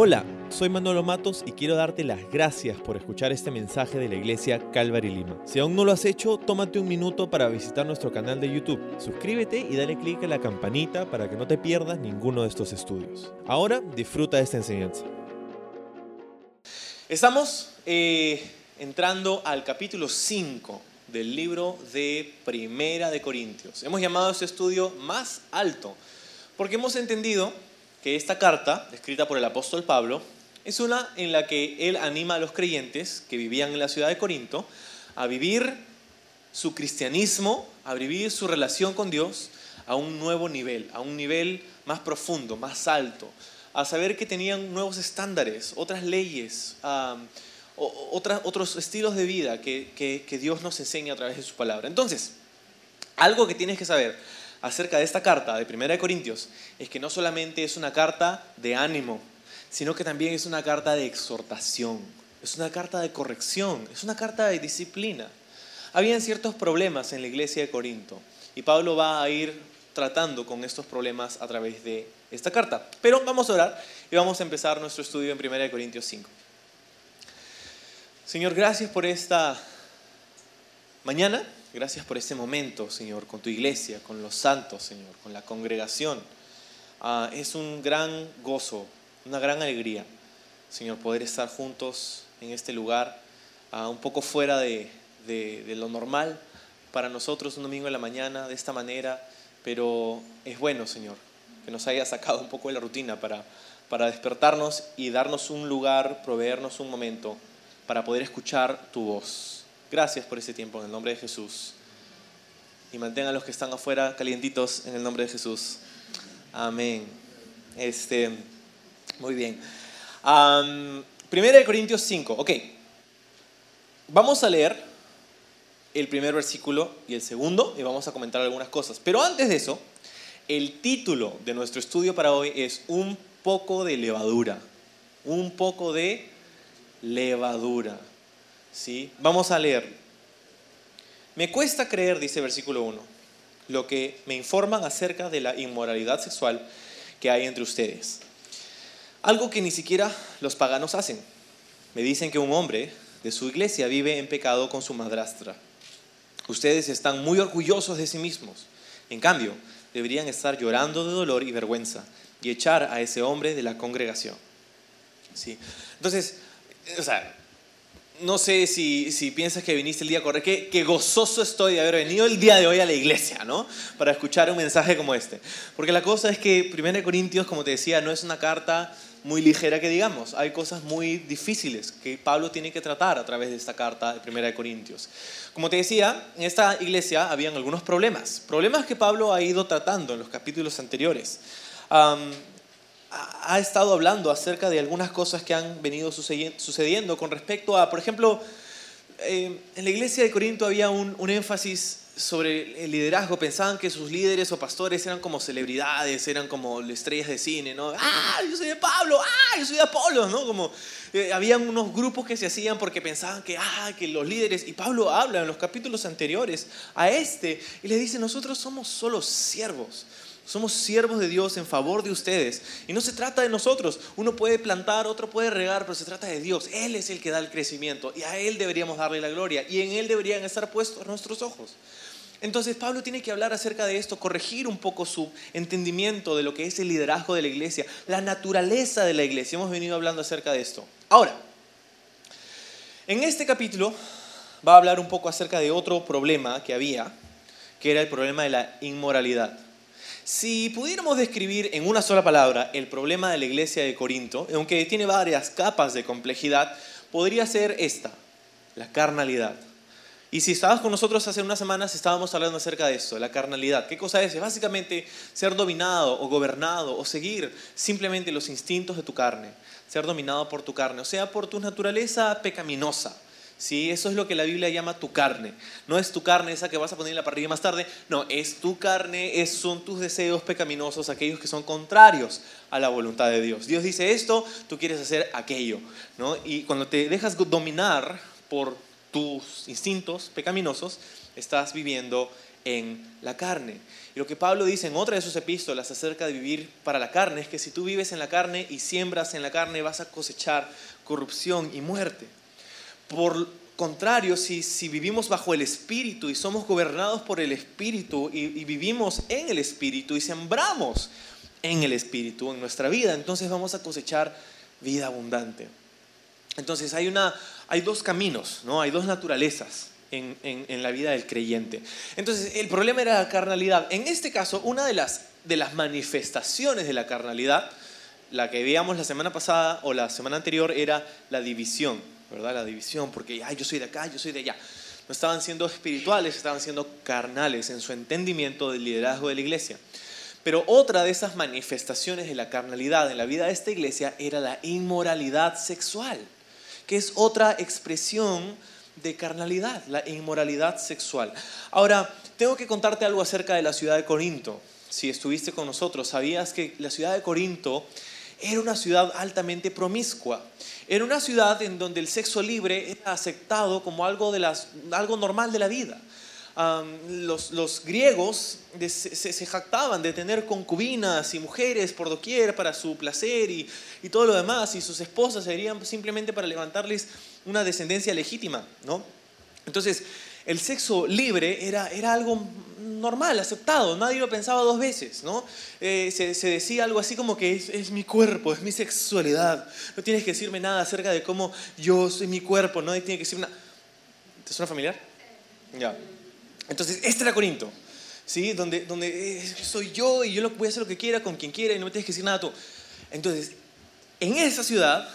Hola, soy Manolo Matos y quiero darte las gracias por escuchar este mensaje de la iglesia Calvary Lima. Si aún no lo has hecho, tómate un minuto para visitar nuestro canal de YouTube. Suscríbete y dale clic a la campanita para que no te pierdas ninguno de estos estudios. Ahora disfruta de esta enseñanza. Estamos eh, entrando al capítulo 5 del libro de Primera de Corintios. Hemos llamado este estudio más alto porque hemos entendido que esta carta, escrita por el apóstol Pablo, es una en la que él anima a los creyentes que vivían en la ciudad de Corinto a vivir su cristianismo, a vivir su relación con Dios a un nuevo nivel, a un nivel más profundo, más alto, a saber que tenían nuevos estándares, otras leyes, otros estilos de vida que, que Dios nos enseña a través de su palabra. Entonces, algo que tienes que saber acerca de esta carta de Primera de Corintios es que no solamente es una carta de ánimo, sino que también es una carta de exhortación, es una carta de corrección, es una carta de disciplina. Habían ciertos problemas en la iglesia de Corinto y Pablo va a ir tratando con estos problemas a través de esta carta. Pero vamos a orar y vamos a empezar nuestro estudio en Primera de Corintios 5. Señor, gracias por esta mañana Gracias por este momento, Señor, con tu iglesia, con los santos, Señor, con la congregación. Ah, es un gran gozo, una gran alegría, Señor, poder estar juntos en este lugar, ah, un poco fuera de, lo normal para nosotros un domingo en la mañana, de esta manera, pero es bueno, Señor, que nos haya sacado un poco de la rutina para, para despertarnos y darnos un lugar, proveernos un momento para poder escuchar tu voz. Gracias por este tiempo en el nombre de Jesús. Y mantengan a los que están afuera calientitos en el nombre de Jesús. Amén. Este, muy bien. primera de Corintios 5. Ok. Vamos a leer el primer versículo y el segundo y vamos a comentar algunas cosas. Pero antes de eso, el título de nuestro estudio para hoy es Un poco de levadura. Un poco de levadura. ¿Sí? Vamos a leer. Me cuesta creer, dice versículo 1, lo que me informan acerca de la inmoralidad sexual que hay entre ustedes. Algo que ni siquiera los paganos hacen. Me dicen que un hombre de su iglesia vive en pecado con su madrastra. Ustedes están muy orgullosos de sí mismos. En cambio, deberían estar llorando de dolor y vergüenza y echar a ese hombre de la congregación. ¿Sí? Entonces, o sea, no sé si, piensas que viniste el día correcto, qué, qué, gozoso estoy de haber venido el día de hoy a la iglesia, ¿no? Para escuchar un mensaje como este. Porque la cosa es que 1 Corintios, como te decía, no es una carta muy ligera que digamos. Hay cosas muy difíciles que Pablo tiene que tratar a través de esta carta de 1 Corintios. Como te decía, en esta iglesia habían algunos problemas. Problemas que Pablo ha ido tratando en los capítulos anteriores ha estado hablando acerca de algunas cosas que han venido sucediendo con respecto a, por ejemplo, eh, en la iglesia de Corinto había un, énfasis sobre el liderazgo. Pensaban que sus líderes o pastores eran como celebridades, eran como estrellas de cine, ¿no? ¡Ah, yo soy de Pablo! ¡Ah, yo soy de Apolo! ¿no? Como eh, habían unos grupos que se hacían porque pensaban que, ah, que los líderes, y Pablo habla en los capítulos anteriores a este, y le dice, nosotros somos solo siervos. Somos siervos de Dios en favor de ustedes. Y no se trata de nosotros. Uno puede plantar, otro puede regar, pero se trata de Dios. Él es el que da el crecimiento y a Él deberíamos darle la gloria y en Él deberían estar puestos nuestros ojos. Entonces Pablo tiene que hablar acerca de esto, corregir un poco su entendimiento de lo que es el liderazgo de la iglesia, la naturaleza de la iglesia. Hemos venido hablando acerca de esto. Ahora, en este capítulo va a hablar un poco acerca de otro problema que había, que era el problema de la inmoralidad. Si pudiéramos describir en una sola palabra el problema de la iglesia de Corinto, aunque tiene varias capas de complejidad, podría ser esta, la carnalidad. Y si estabas con nosotros hace unas semanas, estábamos hablando acerca de esto, la carnalidad. ¿Qué cosa es? Es básicamente ser dominado o gobernado o seguir simplemente los instintos de tu carne, ser dominado por tu carne, o sea, por tu naturaleza pecaminosa. ¿Sí? Eso es lo que la Biblia llama tu carne. No es tu carne esa que vas a poner en la parrilla más tarde, no, es tu carne, es, son tus deseos pecaminosos, aquellos que son contrarios a la voluntad de Dios. Dios dice esto, tú quieres hacer aquello, ¿no? Y cuando te dejas dominar por tus instintos pecaminosos, estás viviendo en la carne. Y lo que Pablo dice en otra de sus epístolas acerca de vivir para la carne es que si tú vives en la carne y siembras en la carne vas a cosechar corrupción y muerte. Por contrario, si, vivimos bajo el Espíritu y somos gobernados por el Espíritu y, vivimos en el Espíritu y sembramos en el Espíritu en nuestra vida, entonces vamos a cosechar vida abundante. Entonces hay, una, hay dos caminos, ¿no? hay dos naturalezas en, en, la vida del creyente. Entonces el problema era la carnalidad. En este caso, una de las, de las manifestaciones de la carnalidad, la que veíamos la semana pasada o la semana anterior, era la división, ¿verdad? La división, porque Ay, yo soy de acá, yo soy de allá. No estaban siendo espirituales, estaban siendo carnales en su entendimiento del liderazgo de la iglesia. Pero otra de esas manifestaciones de la carnalidad en la vida de esta iglesia era la inmoralidad sexual que es otra expresión de carnalidad, la inmoralidad sexual. Ahora, tengo que contarte algo acerca de la ciudad de Corinto. Si estuviste con nosotros, sabías que la ciudad de Corinto era una ciudad altamente promiscua. Era una ciudad en donde el sexo libre era aceptado como algo, de las, algo normal de la vida los, griegos se, jactaban de tener concubinas y mujeres por doquier para su placer y, todo lo demás, y sus esposas serían simplemente para levantarles una descendencia legítima, ¿no? Entonces, el sexo libre era, era algo normal, aceptado, nadie lo pensaba dos veces, ¿no? Eh, se, decía algo así como que es, mi cuerpo, es mi sexualidad, no tienes que decirme nada acerca de cómo yo soy mi cuerpo, nadie tiene que decirme nada. ¿Te suena familiar? Ya. Entonces, este era Corinto, ¿sí? donde, donde eh, soy yo y yo voy a hacer lo que quiera con quien quiera y no me tienes que decir nada tú. Entonces, en esa ciudad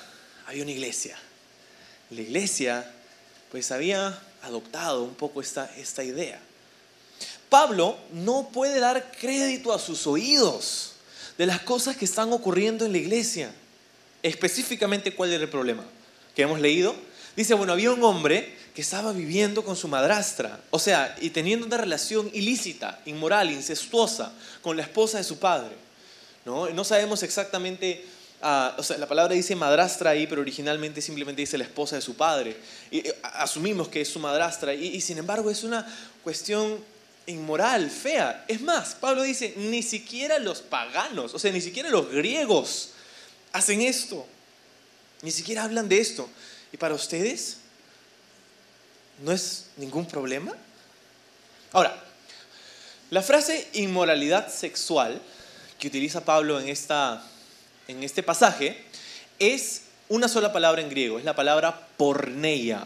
había una iglesia. La iglesia, pues, había adoptado un poco esta, esta idea. Pablo no puede dar crédito a sus oídos de las cosas que están ocurriendo en la iglesia. Específicamente, ¿cuál era el problema? Que hemos leído. Dice, bueno, había un hombre que estaba viviendo con su madrastra, o sea, y teniendo una relación ilícita, inmoral, incestuosa con la esposa de su padre. No, sabemos exactamente, ah, o sea, la palabra dice madrastra ahí, pero originalmente simplemente dice la esposa de su padre. Y, eh, asumimos que es su madrastra, y, y sin embargo es una cuestión inmoral, fea. Es más, Pablo dice, ni siquiera los paganos, o sea, ni siquiera los griegos hacen esto. Ni siquiera hablan de esto. ¿Y para ustedes? no es ningún problema. Ahora, la frase inmoralidad sexual que utiliza Pablo en, esta, en este pasaje es una sola palabra en griego, es la palabra porneia.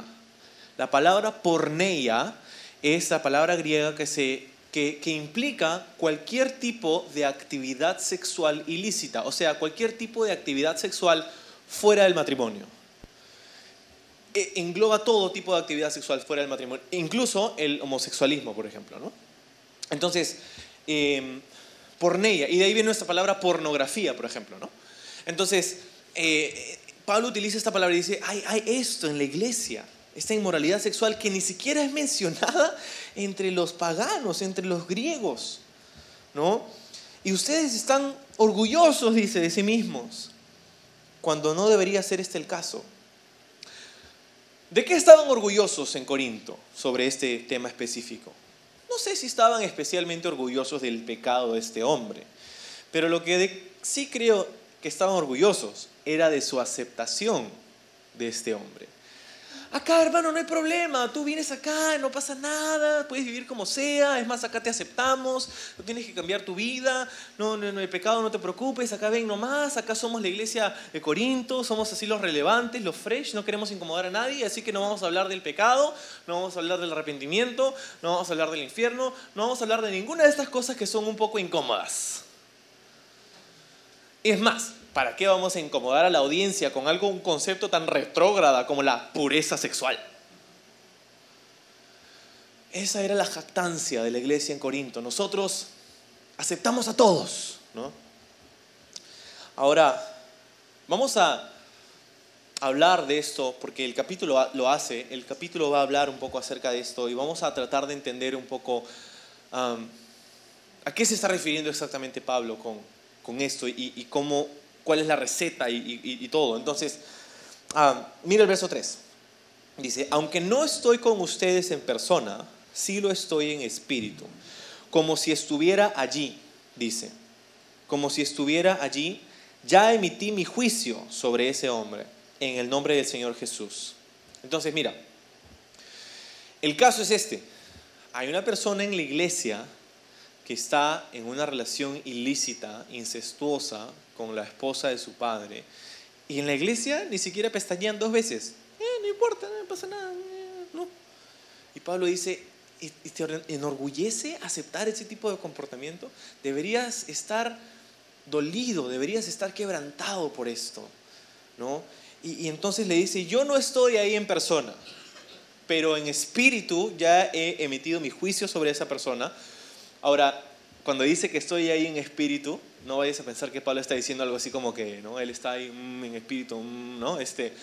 La palabra porneia es la palabra griega que, se, que, que implica cualquier tipo de actividad sexual ilícita, o sea, cualquier tipo de actividad sexual fuera del matrimonio. E, engloba todo tipo de actividad sexual fuera del matrimonio, incluso el homosexualismo, por ejemplo. ¿no? Entonces, eh, porneia, y de ahí viene nuestra palabra pornografía, por ejemplo. ¿no? Entonces, eh, Pablo utiliza esta palabra y dice, hay, hay esto en la iglesia, esta inmoralidad sexual que ni siquiera es mencionada entre los paganos, entre los griegos. ¿no? Y ustedes están orgullosos, dice, de sí mismos, cuando no debería ser este el caso. ¿De qué estaban orgullosos en Corinto sobre este tema específico? No sé si estaban especialmente orgullosos del pecado de este hombre, pero lo que sí creo que estaban orgullosos era de su aceptación de este hombre. Acá, hermano, no hay problema. Tú vienes acá, no pasa nada. Puedes vivir como sea. Es más, acá te aceptamos. No tienes que cambiar tu vida. No, no, no pecado, no te preocupes. Acá ven nomás. Acá somos la iglesia de Corinto. Somos así los relevantes, los fresh. No queremos incomodar a nadie. Así que no vamos a hablar del pecado. No vamos a hablar del arrepentimiento. No vamos a hablar del infierno. No vamos a hablar de ninguna de estas cosas que son un poco incómodas. Es más, ¿para qué vamos a incomodar a la audiencia con algo, un concepto tan retrógrada como la pureza sexual? Esa era la jactancia de la iglesia en Corinto. Nosotros aceptamos a todos, ¿no? Ahora, vamos a hablar de esto porque el capítulo lo hace, el capítulo va a hablar un poco acerca de esto y vamos a tratar de entender un poco a qué se está refiriendo exactamente Pablo con, con esto y cómo cuál es la receta y, todo. Entonces, ah, mira el verso 3. Dice, aunque no estoy con ustedes en persona, sí lo estoy en espíritu. como si estuviera allí, dice, como si estuviera allí, ya emití mi juicio sobre ese hombre en el nombre del Señor Jesús. Entonces, mira, el caso es este. Hay una persona en la iglesia que está en una relación ilícita, incestuosa, con la esposa de su padre, y en la iglesia ni siquiera pestañean dos veces. Eh, no importa, no pasa nada. Eh, no. Y Pablo dice, ¿y te enorgullece aceptar ese tipo de comportamiento? Deberías estar dolido, deberías estar quebrantado por esto. ¿no? Y, y entonces le dice, yo no estoy ahí en persona, pero en espíritu ya he emitido mi juicio sobre esa persona. Ahora, cuando dice que estoy ahí en espíritu, no vayas a pensar que Pablo está diciendo algo así como que, ¿no? Él está ahí mm, en espíritu, mm, ¿no? Este,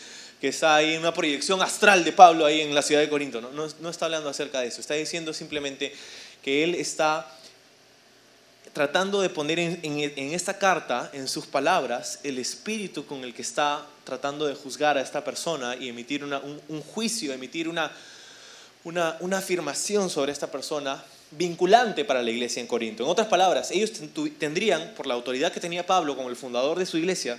que está ahí en una proyección astral de Pablo ahí en la ciudad de Corinto. No, no, no está hablando acerca de eso. Está diciendo simplemente que él está tratando de poner en, esta carta, en sus palabras, el espíritu con el que está tratando de juzgar a esta persona y emitir un, juicio, emitir una, una, una, afirmación sobre esta persona vinculante para la iglesia en Corinto. En otras palabras, ellos tendrían, por la autoridad que tenía Pablo como el fundador de su iglesia,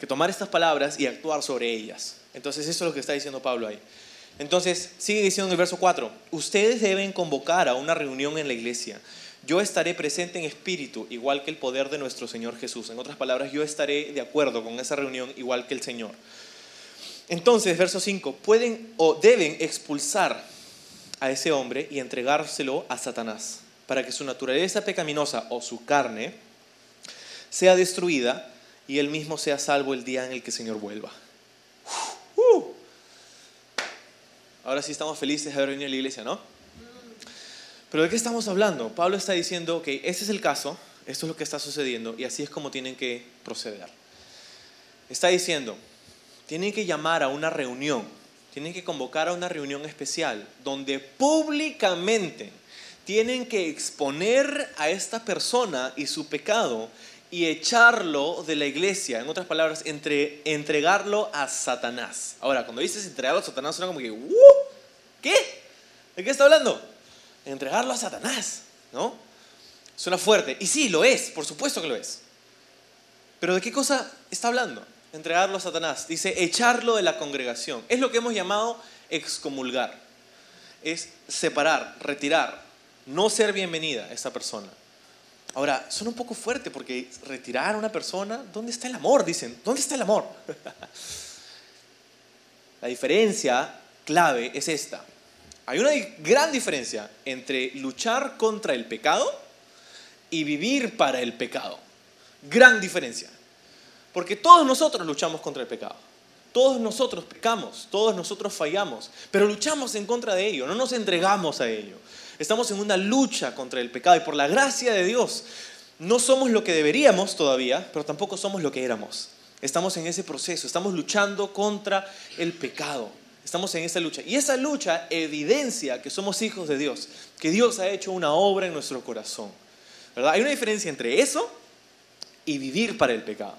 que tomar estas palabras y actuar sobre ellas. Entonces eso es lo que está diciendo Pablo ahí. Entonces, sigue diciendo en el verso 4, ustedes deben convocar a una reunión en la iglesia yo estaré presente en espíritu, igual que el poder de nuestro Señor Jesús. En otras palabras, yo estaré de acuerdo con esa reunión, igual que el Señor. Entonces, verso 5, pueden o deben expulsar a ese hombre y entregárselo a Satanás, para que su naturaleza pecaminosa o su carne sea destruida y él mismo sea salvo el día en el que el Señor vuelva. Uh. Ahora sí estamos felices de haber venido a la iglesia, ¿no? Pero ¿de qué estamos hablando? Pablo está diciendo, que ese es el caso, esto es lo que está sucediendo y así es como tienen que proceder. Está diciendo, tienen que llamar a una reunión, tienen que convocar a una reunión especial donde públicamente tienen que exponer a esta persona y su pecado y echarlo de la iglesia. En otras palabras, entre, entregarlo a Satanás. Ahora, cuando dices entregarlo a Satanás, suena como que. ¿qué? ¿De qué está hablando? entregarlo a Satanás, ¿no? Suena fuerte. Y sí, lo es, por supuesto que lo es. Pero ¿de qué cosa está hablando? Entregarlo a Satanás. Dice, echarlo de la congregación. Es lo que hemos llamado excomulgar. Es separar, retirar, no ser bienvenida a esa persona. Ahora, suena un poco fuerte porque retirar a una persona, ¿dónde está el amor? Dicen, ¿dónde está el amor? la diferencia clave es esta. Hay una gran diferencia entre luchar contra el pecado y vivir para el pecado. Gran diferencia. Porque todos nosotros luchamos contra el pecado. Todos nosotros pecamos, todos nosotros fallamos, pero luchamos en contra de ello, no nos entregamos a ello. Estamos en una lucha contra el pecado y por la gracia de Dios no somos lo que deberíamos todavía, pero tampoco somos lo que éramos. Estamos en ese proceso, estamos luchando contra el pecado. Estamos en esa lucha. Y esa lucha evidencia que somos hijos de Dios, que Dios ha hecho una obra en nuestro corazón. ¿Verdad? Hay una diferencia entre eso y vivir para el pecado.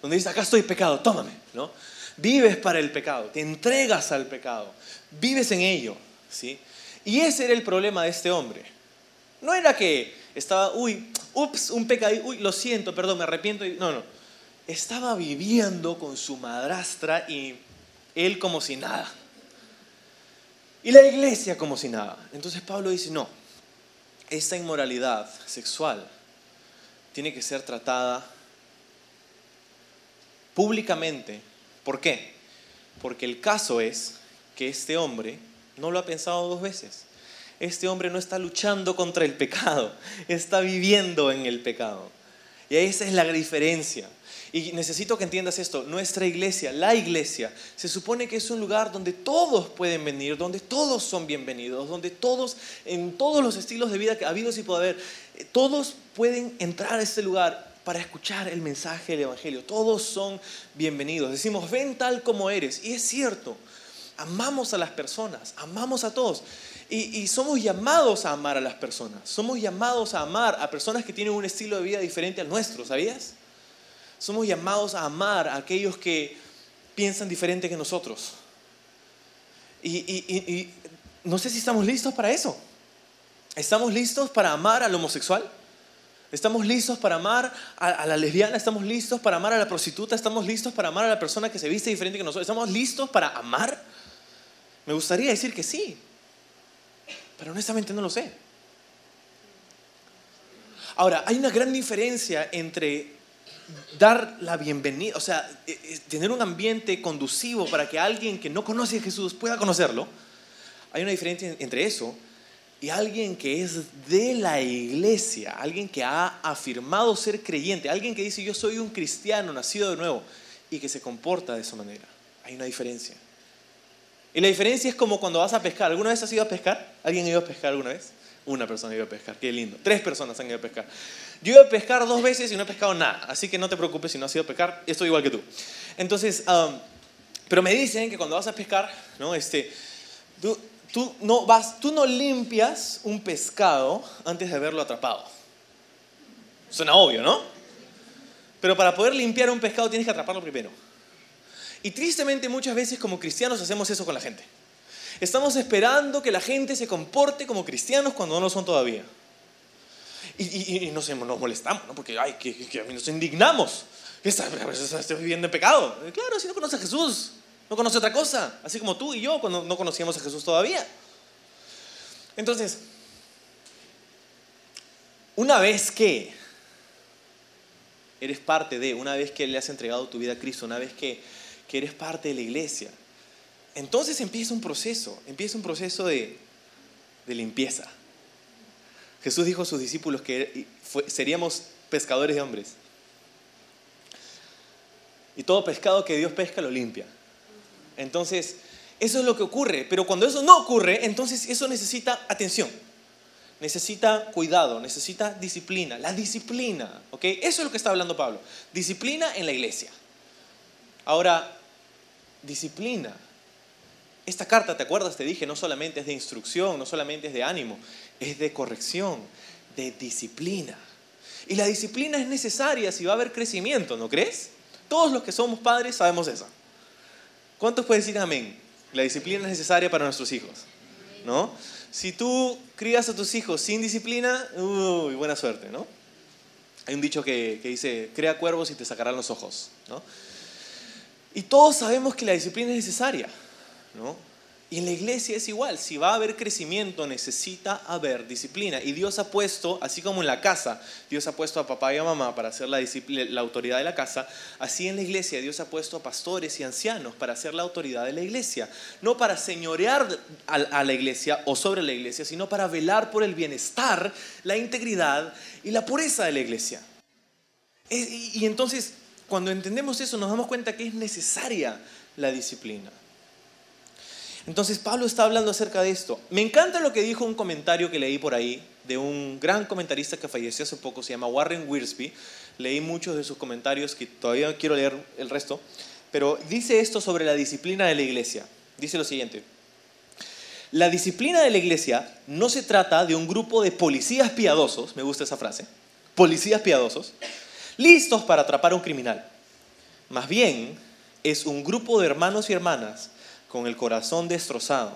Donde dices, acá estoy pecado, tómame. ¿no? Vives para el pecado, te entregas al pecado, vives en ello. ¿sí? Y ese era el problema de este hombre. No era que estaba, uy, ups, un pecado, uy, lo siento, perdón, me arrepiento. No, no. Estaba viviendo con su madrastra y él como si nada. Y la iglesia como si nada. Entonces Pablo dice, no, esta inmoralidad sexual tiene que ser tratada públicamente. ¿Por qué? Porque el caso es que este hombre no lo ha pensado dos veces. Este hombre no está luchando contra el pecado, está viviendo en el pecado. Y esa es la diferencia. Y necesito que entiendas esto, nuestra iglesia, la iglesia, se supone que es un lugar donde todos pueden venir, donde todos son bienvenidos, donde todos, en todos los estilos de vida que ha habido y puede haber, eh, todos pueden entrar a este lugar para escuchar el mensaje del Evangelio. Todos son bienvenidos. Decimos, ven tal como eres. Y es cierto, amamos a las personas, amamos a todos. Y, y, somos llamados a amar a las personas. Somos llamados a amar a personas que tienen un estilo de vida diferente al nuestro, ¿sabías? Somos llamados a amar a aquellos que piensan diferente que nosotros. Y, no sé si estamos listos para eso. ¿Estamos listos para amar al homosexual? ¿Estamos listos para amar a, la lesbiana? ¿Estamos listos para amar a la prostituta? ¿Estamos listos para amar a la persona que se viste diferente que nosotros? ¿Estamos listos para amar? Me gustaría decir que sí, pero honestamente no lo sé. Ahora, hay una gran diferencia entre dar la bienvenida, o sea, eh, eh, tener un ambiente conducivo para que alguien que no conoce a Jesús pueda conocerlo. Hay una diferencia entre eso y alguien que es de la iglesia, alguien que ha afirmado ser creyente, alguien que dice yo soy un cristiano nacido de nuevo y que se comporta de esa manera. Hay una diferencia. Y la diferencia es como cuando vas a pescar. ¿Alguna vez has ido a pescar? ¿Alguien ha ido a pescar alguna vez? Una persona ha ido a pescar, qué lindo. Tres personas han ido a pescar. Yo he ido a pescar dos veces y no he pescado nada, así que no te preocupes si no has ido a pescar, estoy igual que tú. Entonces, um, pero me dicen que cuando vas a pescar, ¿no? Este, tú, Tú no, vas, tú no limpias un pescado antes de haberlo atrapado. Suena obvio, ¿no? Pero para poder limpiar un pescado tienes que atraparlo primero. Y tristemente muchas veces como cristianos hacemos eso con la gente. Estamos esperando que la gente se comporte como cristianos cuando no lo son todavía. Y, y, nos, molestamos, ¿no? Porque ay, que, que, nos indignamos. Estás, viviendo en pecado. Claro, si no conoces a Jesús, no conoce otra cosa, así como tú y yo cuando no conocíamos a Jesús todavía. Entonces, una vez que eres parte de, una vez que le has entregado tu vida a Cristo, una vez que, que eres parte de la iglesia, entonces empieza un proceso, empieza un proceso de, de limpieza. Jesús dijo a sus discípulos que seríamos pescadores de hombres. Y todo pescado que Dios pesca lo limpia. Entonces, eso es lo que ocurre. Pero cuando eso no ocurre, entonces eso necesita atención. Necesita cuidado, necesita disciplina. La disciplina, ¿ok? Eso es lo que está hablando Pablo. Disciplina en la iglesia. Ahora, disciplina. Esta carta, ¿te acuerdas? Te dije, no solamente es de instrucción, no solamente es de ánimo, es de corrección, de disciplina. Y la disciplina es necesaria si va a haber crecimiento, ¿no crees? Todos los que somos padres sabemos eso. ¿Cuántos pueden decir amén? La disciplina es necesaria para nuestros hijos, ¿no? Si tú crías a tus hijos sin disciplina, uy, buena suerte, ¿no? Hay un dicho que, que dice, crea cuervos y te sacarán los ojos, ¿no? Y todos sabemos que la disciplina es necesaria, ¿no? Y en la iglesia es igual, si va a haber crecimiento necesita haber disciplina. Y Dios ha puesto, así como en la casa, Dios ha puesto a papá y a mamá para ser la, autoridad de la casa, así en la iglesia Dios ha puesto a pastores y ancianos para ser la autoridad de la iglesia. No para señorear a, la iglesia o sobre la iglesia, sino para velar por el bienestar, la integridad y la pureza de la iglesia. y entonces, cuando entendemos eso, nos damos cuenta que es necesaria la disciplina. Entonces Pablo está hablando acerca de esto. Me encanta lo que dijo un comentario que leí por ahí de un gran comentarista que falleció hace poco, se llama Warren Wiersbe. Leí muchos de sus comentarios que todavía quiero leer el resto, pero dice esto sobre la disciplina de la iglesia. Dice lo siguiente. La disciplina de la iglesia no se trata de un grupo de policías piadosos, me gusta esa frase, policías piadosos, listos para atrapar a un criminal. Más bien es un grupo de hermanos y hermanas con el corazón destrozado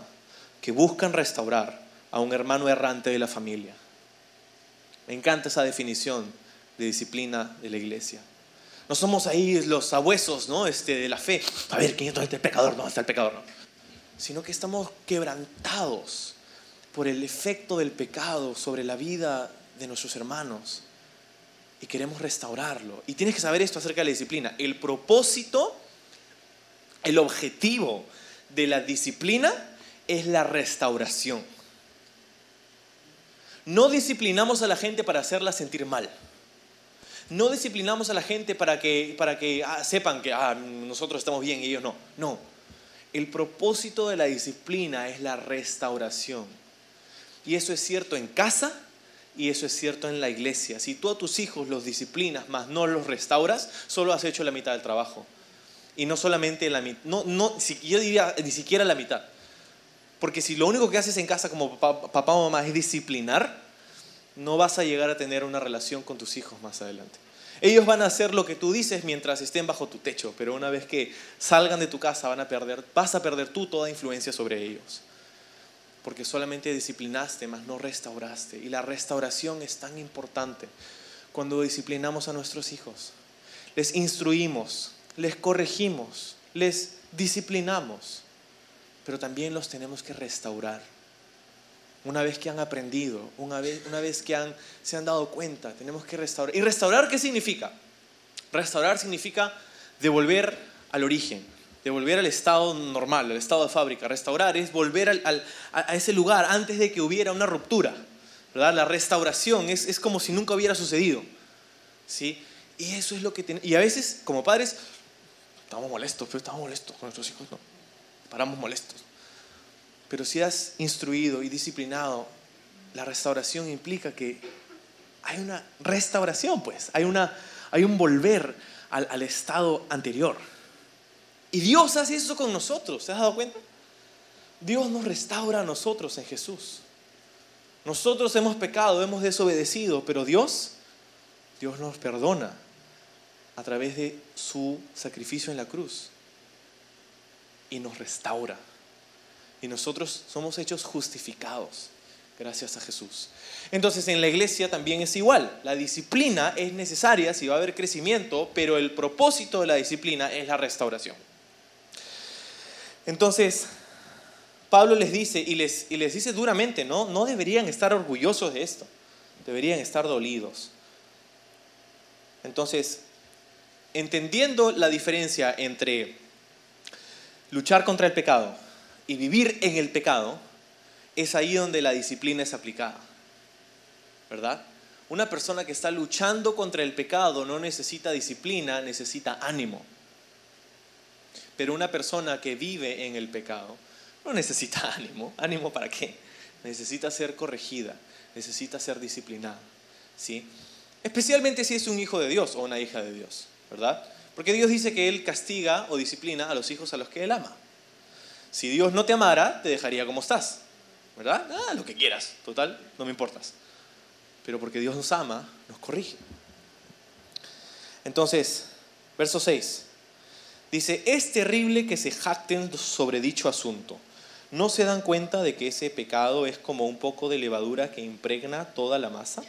que buscan restaurar a un hermano errante de la familia. Me encanta esa definición de disciplina de la iglesia. No somos ahí los sabuesos ¿no? este, de la fe. A ver, ¿quién es el pecador? No, está el pecador. No. Sino que estamos quebrantados por el efecto del pecado sobre la vida de nuestros hermanos y queremos restaurarlo. Y tienes que saber esto acerca de la disciplina. El propósito, el objetivo de la disciplina es la restauración. No disciplinamos a la gente para hacerla sentir mal. No disciplinamos a la gente para que, para que ah, sepan que ah, nosotros estamos bien y ellos no. No. El propósito de la disciplina es la restauración. Y eso es cierto en casa y eso es cierto en la iglesia. Si tú a tus hijos los disciplinas, mas no los restauras, solo has hecho la mitad del trabajo. Y no solamente la mitad, no, no, yo diría ni siquiera la mitad. Porque si lo único que haces en casa como papá, o mamá es disciplinar, no vas a llegar a tener una relación con tus hijos más adelante. Ellos van a hacer lo que tú dices mientras estén bajo tu techo, pero una vez que salgan de tu casa van a perder, vas a perder tú toda influencia sobre ellos. porque solamente disciplinaste, mas no restauraste. Y la restauración es tan importante cuando disciplinamos a nuestros hijos. Les instruimos, les corregimos, les disciplinamos, pero también los tenemos que restaurar. Una vez que han aprendido, una vez, que se han dado cuenta, tenemos que restaurar. ¿Y restaurar qué significa? Restaurar significa devolver al origen, devolver al estado normal, al estado de fábrica. Restaurar es volver a ese lugar antes de que hubiera una ruptura. ¿verdad? La restauración es, como si nunca hubiera sucedido. ¿sí? Y eso es lo que Y a veces, como padres, estamos molestos, pero estamos molestos con nuestros hijos, no. Paramos molestos. Pero si has instruido y disciplinado, la restauración implica que hay una restauración, pues, hay, una, hay un volver al, al estado anterior. Y Dios hace eso con nosotros, ¿te has dado cuenta? Dios nos restaura a nosotros en Jesús. Nosotros hemos pecado, hemos desobedecido, pero Dios, Dios nos perdona a través de su sacrificio en la cruz y nos restaura. Y nosotros somos hechos justificados gracias a Jesús. Entonces en la iglesia también es igual. La disciplina es necesaria si va a haber crecimiento, pero el propósito de la disciplina es la restauración. Entonces, Pablo les dice, y les, dice duramente, ¿no? No deberían estar orgullosos de esto, deberían estar dolidos. Entonces, entendiendo la diferencia entre luchar contra el pecado y vivir en el pecado, es ahí donde la disciplina es aplicada. ¿Verdad? Una persona que está luchando contra el pecado no necesita disciplina, necesita ánimo. Pero una persona que vive en el pecado no necesita ánimo. ¿Ánimo para qué? Necesita ser corregida, necesita ser disciplinada. ¿sí? Especialmente si es un hijo de Dios o una hija de Dios. ¿Verdad? Porque Dios dice que Él castiga o disciplina a los hijos a los que Él ama. Si Dios no te amara, te dejaría como estás, ¿verdad? Ah, lo que quieras, total, no me importas. Pero porque Dios nos ama, nos corrige. Entonces, verso 6, dice, es terrible que se jacten sobre dicho asunto. ¿No se dan cuenta de que ese pecado es como un poco de levadura que impregna toda la masa?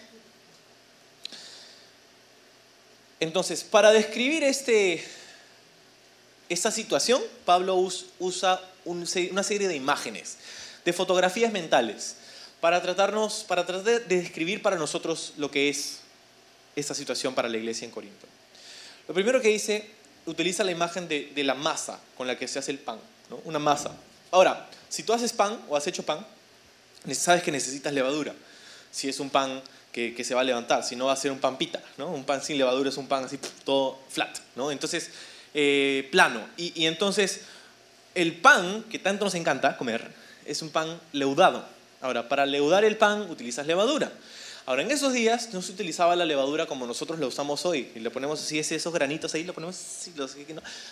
Entonces, para describir este, esta situación, Pablo usa una serie de imágenes, de fotografías mentales, para, tratarnos, para tratar de describir para nosotros lo que es esta situación para la iglesia en Corinto. Lo primero que dice, utiliza la imagen de, la masa con la que se hace el pan, una masa. Ahora, si tú haces pan o has hecho pan, sabes que necesitas levadura. Si es un pan que, se va a levantar, si no va a ser un pan pita, ¿no? Un pan sin levadura es un pan así todo flat, ¿no? Entonces, eh, plano. Y, entonces, el pan que tanto nos encanta comer es un pan leudado. Ahora, para leudar el pan utilizas levadura. Ahora, en esos días no se utilizaba la levadura como nosotros la usamos hoy. Y le ponemos así esos granitos ahí, lo ponemos así,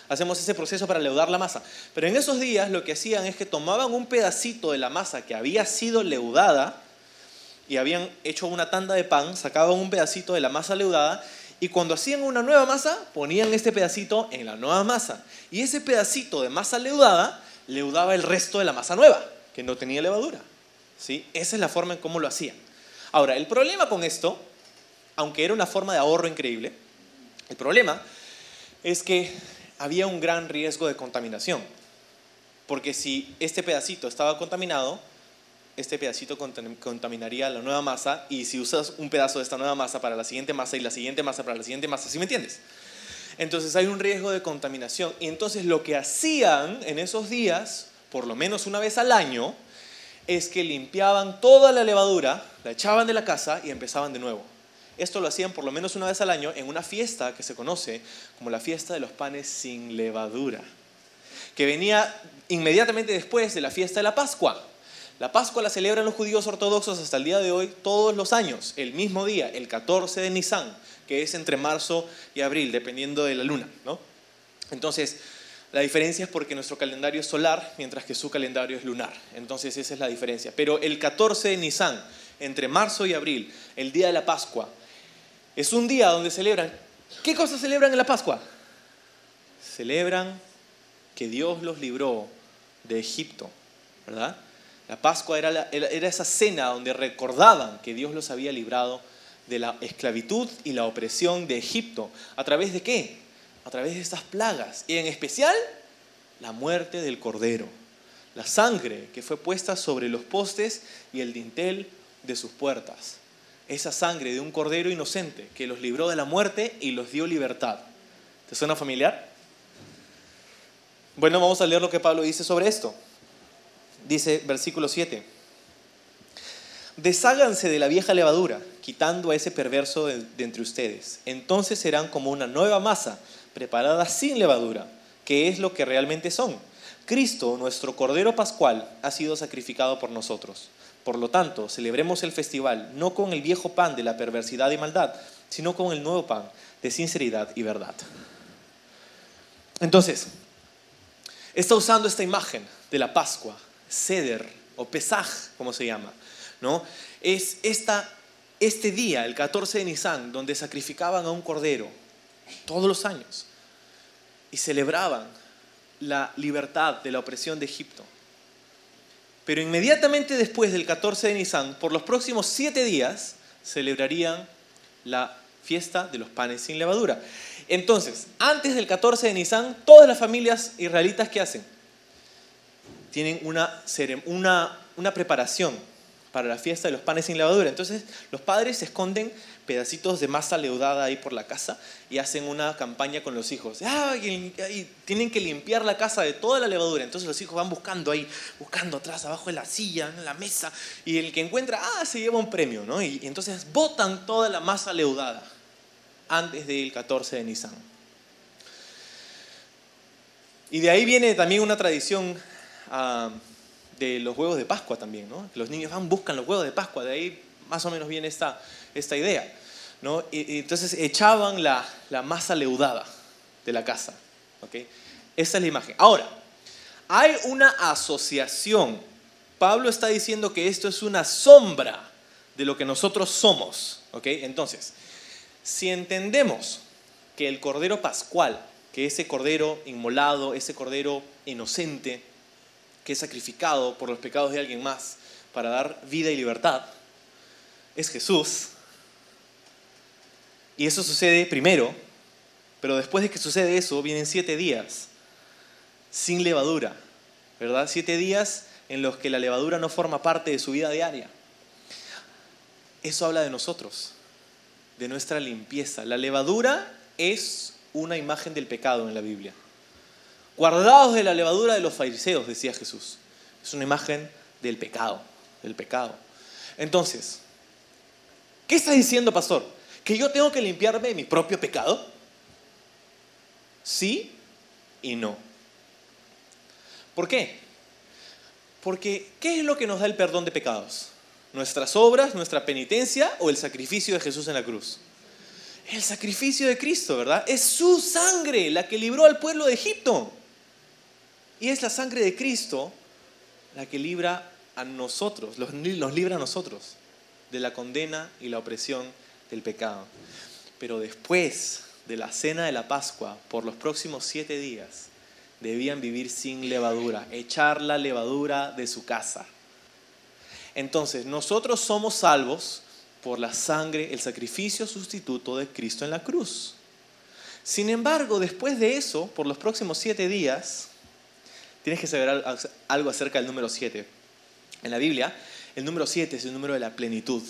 hacemos ese proceso para leudar la masa. Pero en esos días lo que hacían es que tomaban un pedacito de la masa que había sido leudada, y habían hecho una tanda de pan, sacaban un pedacito de la masa leudada y cuando hacían una nueva masa ponían este pedacito en la nueva masa. Y ese pedacito de masa leudada leudaba el resto de la masa nueva, que no tenía levadura. ¿Sí? Esa es la forma en cómo lo hacían. Ahora, el problema con esto, aunque era una forma de ahorro increíble, el problema es que había un gran riesgo de contaminación. Porque si este pedacito estaba contaminado, este pedacito contaminaría la nueva masa y si usas un pedazo de esta nueva masa para la siguiente masa y la siguiente masa para la siguiente masa, ¿sí me entiendes? Entonces hay un riesgo de contaminación. Y entonces lo que hacían en esos días, por lo menos una vez al año, es que limpiaban toda la levadura, la echaban de la casa y empezaban de nuevo. Esto lo hacían por lo menos una vez al año en una fiesta que se conoce como la fiesta de los panes sin levadura, que venía inmediatamente después de la fiesta de la Pascua. La Pascua la celebran los judíos ortodoxos hasta el día de hoy todos los años, el mismo día, el 14 de Nisan, que es entre marzo y abril, dependiendo de la luna. ¿no? Entonces, la diferencia es porque nuestro calendario es solar, mientras que su calendario es lunar. Entonces, esa es la diferencia. Pero el 14 de Nisan, entre marzo y abril, el día de la Pascua, es un día donde celebran. ¿Qué cosas celebran en la Pascua? Celebran que Dios los libró de Egipto, ¿verdad? La Pascua era, esa cena donde recordaban que Dios los había librado de la esclavitud y la opresión de Egipto. ¿A través de qué? A través de estas plagas. Y en especial, la muerte del Cordero. La sangre que fue puesta sobre los postes y el dintel de sus puertas. Esa sangre de un Cordero inocente que los libró de la muerte y los dio libertad. ¿Te suena familiar? Bueno, vamos a leer lo que Pablo dice sobre esto. Dice versículo 7. Desháganse de la vieja levadura, quitando a ese perverso de, de entre ustedes. Entonces serán como una nueva masa, preparada sin levadura, que es lo que realmente son. Cristo, nuestro Cordero Pascual, ha sido sacrificado por nosotros. Por lo tanto, celebremos el festival no con el viejo pan de la perversidad y maldad, sino con el nuevo pan de sinceridad y verdad. Entonces, está usando esta imagen de la Pascua, Seder o Pesaj, como se llama, ¿no? Es esta, este día, el 14 de Nisan, donde sacrificaban a un cordero todos los años y celebraban la libertad de la opresión de Egipto. Pero inmediatamente después del 14 de Nisan, por los próximos siete días, celebrarían la fiesta de los panes sin levadura. Entonces, antes del 14 de Nisan, todas las familias israelitas que hacen tienen una, una, una preparación para la fiesta de los panes sin levadura. Entonces, los padres esconden pedacitos de masa leudada ahí por la casa y hacen una campaña con los hijos. Ah, y, tienen que limpiar la casa de toda la levadura. Entonces los hijos van buscando ahí, buscando atrás, abajo de la silla, en la mesa, y el que encuentra, ah, se lleva un premio, ¿no? Y, y entonces botan toda la masa leudada antes del 14 de Nisan. Y de ahí viene también una tradición ah, de los huevos de Pascua también, ¿no? Los niños van, buscan los huevos de Pascua, de ahí más o menos viene esta, esta idea, ¿no? Y, y entonces echaban la, la masa leudada de la casa, ¿ok? Esa es la imagen. Ahora, hay una asociación. Pablo está diciendo que esto es una sombra de lo que nosotros somos, ¿ok? Entonces, si entendemos que el Cordero Pascual, que ese Cordero inmolado, ese Cordero inocente, que es sacrificado por los pecados de alguien más para dar vida y libertad, es Jesús. Y eso sucede primero, pero después de que sucede eso, vienen siete días sin levadura, ¿verdad? Siete días en los que la levadura no forma parte de su vida diaria. Eso habla de nosotros, de nuestra limpieza. La levadura es una imagen del pecado en la Biblia. Guardados de la levadura de los fariseos, decía Jesús. Es una imagen del pecado, del pecado. Entonces, ¿qué está diciendo, pastor? ¿Que yo tengo que limpiarme de mi propio pecado? Sí y no. ¿Por qué? Porque ¿qué es lo que nos da el perdón de pecados? ¿Nuestras obras, nuestra penitencia o el sacrificio de Jesús en la cruz? El sacrificio de Cristo, ¿verdad? Es su sangre la que libró al pueblo de Egipto. Y es la sangre de Cristo la que libra a nosotros, los- nos libra a nosotros de la condena y la opresión del pecado. Pero después de la cena de la Pascua, por los próximos siete días, debían vivir sin levadura, echar la levadura de su casa. Entonces, nosotros somos salvos por la sangre, el sacrificio sustituto de Cristo en la cruz. Sin embargo, después de eso, por los próximos siete días, tienes que saber al- algo acerca del número siete. En la Biblia, el número siete es el número de la plenitud,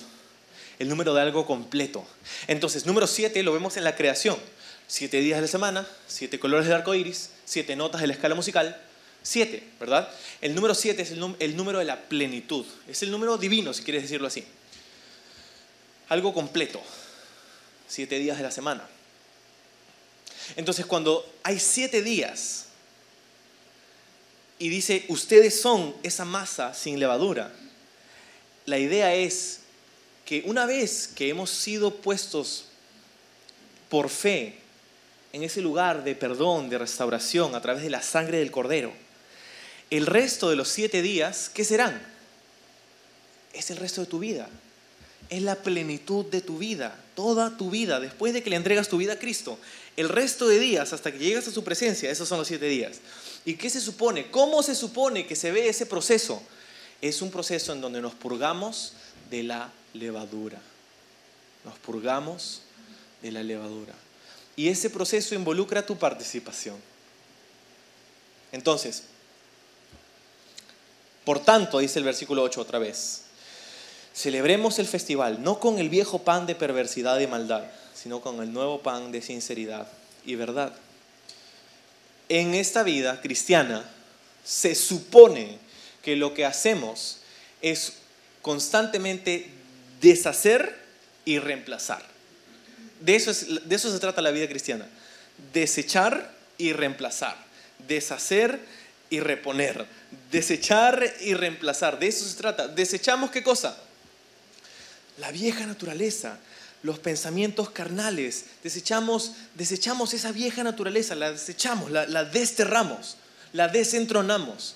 el número de algo completo. Entonces, número siete lo vemos en la creación. Siete días de la semana, siete colores del arco iris, siete notas de la escala musical, siete, ¿verdad? El número siete es el, el número de la plenitud, es el número divino, si quieres decirlo así. Algo completo, siete días de la semana. Entonces, cuando hay siete días y dice, ustedes son esa masa sin levadura, la idea es que una vez que hemos sido puestos por fe en ese lugar de perdón, de restauración a través de la sangre del cordero, el resto de los siete días, ¿qué serán? Es el resto de tu vida. Es la plenitud de tu vida, toda tu vida, después de que le entregas tu vida a Cristo. El resto de días, hasta que llegas a su presencia, esos son los siete días. ¿Y qué se supone? ¿Cómo se supone que se ve ese proceso? es un proceso en donde nos purgamos de la levadura. Nos purgamos de la levadura. Y ese proceso involucra tu participación. Entonces, por tanto, dice el versículo 8 otra vez, celebremos el festival no con el viejo pan de perversidad y maldad, sino con el nuevo pan de sinceridad y verdad. En esta vida cristiana se supone que lo que hacemos es constantemente deshacer y reemplazar. De eso, de eso se trata la vida cristiana. Desechar y reemplazar. Deshacer y reponer. Desechar y reemplazar. De eso se trata. ¿Desechamos qué cosa? La vieja naturaleza, los pensamientos carnales. Desechamos, desechamos esa vieja naturaleza, la desechamos, la, desterramos, la desentronamos.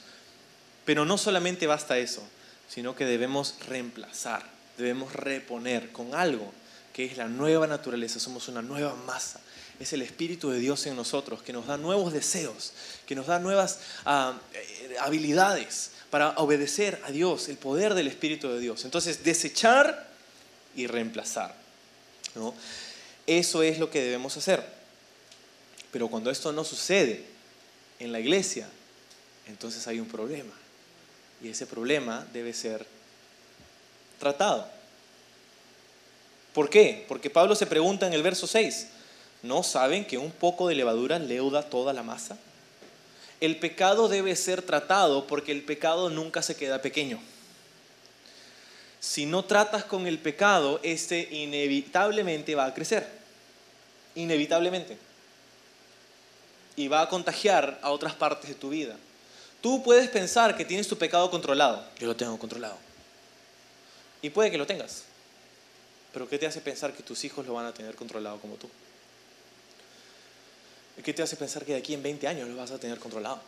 Pero no solamente basta eso, sino que debemos reemplazar, debemos reponer con algo que es la nueva naturaleza, somos una nueva masa. Es el Espíritu de Dios en nosotros que nos da nuevos deseos, que nos da nuevas ah, eh, habilidades para obedecer a Dios, el poder del Espíritu de Dios. Entonces, desechar y reemplazar. Eso es lo que debemos hacer. Pero cuando esto no sucede en la iglesia, entonces hay un problema. Y ese problema debe ser tratado. ¿Por qué? Porque Pablo se pregunta en el verso 6, ¿no saben que un poco de levadura leuda toda la masa? El pecado debe ser tratado porque el pecado nunca se queda pequeño. Si no tratas con el pecado, este inevitablemente va a crecer. Inevitablemente. Y va a contagiar a otras partes de tu vida. Tú puedes pensar que tienes tu pecado controlado. Yo lo tengo controlado. Y puede que lo tengas. Pero ¿qué te hace pensar que tus hijos lo van a tener controlado como tú? ¿Qué te hace pensar que de aquí en 20 años lo vas a tener controlado?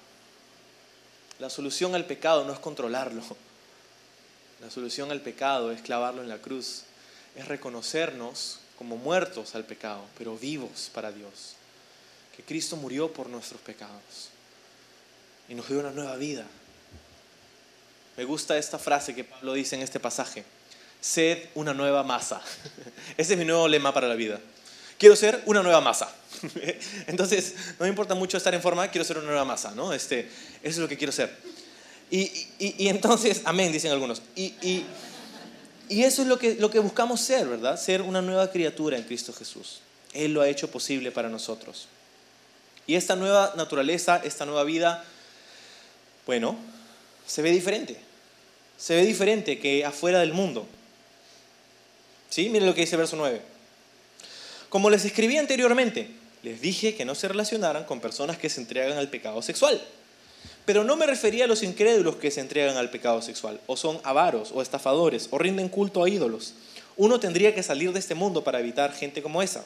La solución al pecado no es controlarlo. La solución al pecado es clavarlo en la cruz. Es reconocernos como muertos al pecado, pero vivos para Dios. Que Cristo murió por nuestros pecados y nos dio una nueva vida. Me gusta esta frase que Pablo dice en este pasaje. Sed una nueva masa. Ese es mi nuevo lema para la vida. Quiero ser una nueva masa. Entonces, no me importa mucho estar en forma, quiero ser una nueva masa, ¿no? Este, eso es lo que quiero ser. Y, entonces, amén, dicen algunos. Y, eso es lo que, buscamos ser, ¿verdad? Ser una nueva criatura en Cristo Jesús. Él lo ha hecho posible para nosotros. Y esta nueva naturaleza, esta nueva vida, bueno, se ve diferente. Se ve diferente que afuera del mundo. ¿Sí? Miren lo que dice verso 9. Como les escribí anteriormente, les dije que no se relacionaran con personas que se entregan al pecado sexual. Pero no me refería a los incrédulos que se entregan al pecado sexual, o son avaros, o estafadores, o rinden culto a ídolos. Uno tendría que salir de este mundo para evitar gente como esa.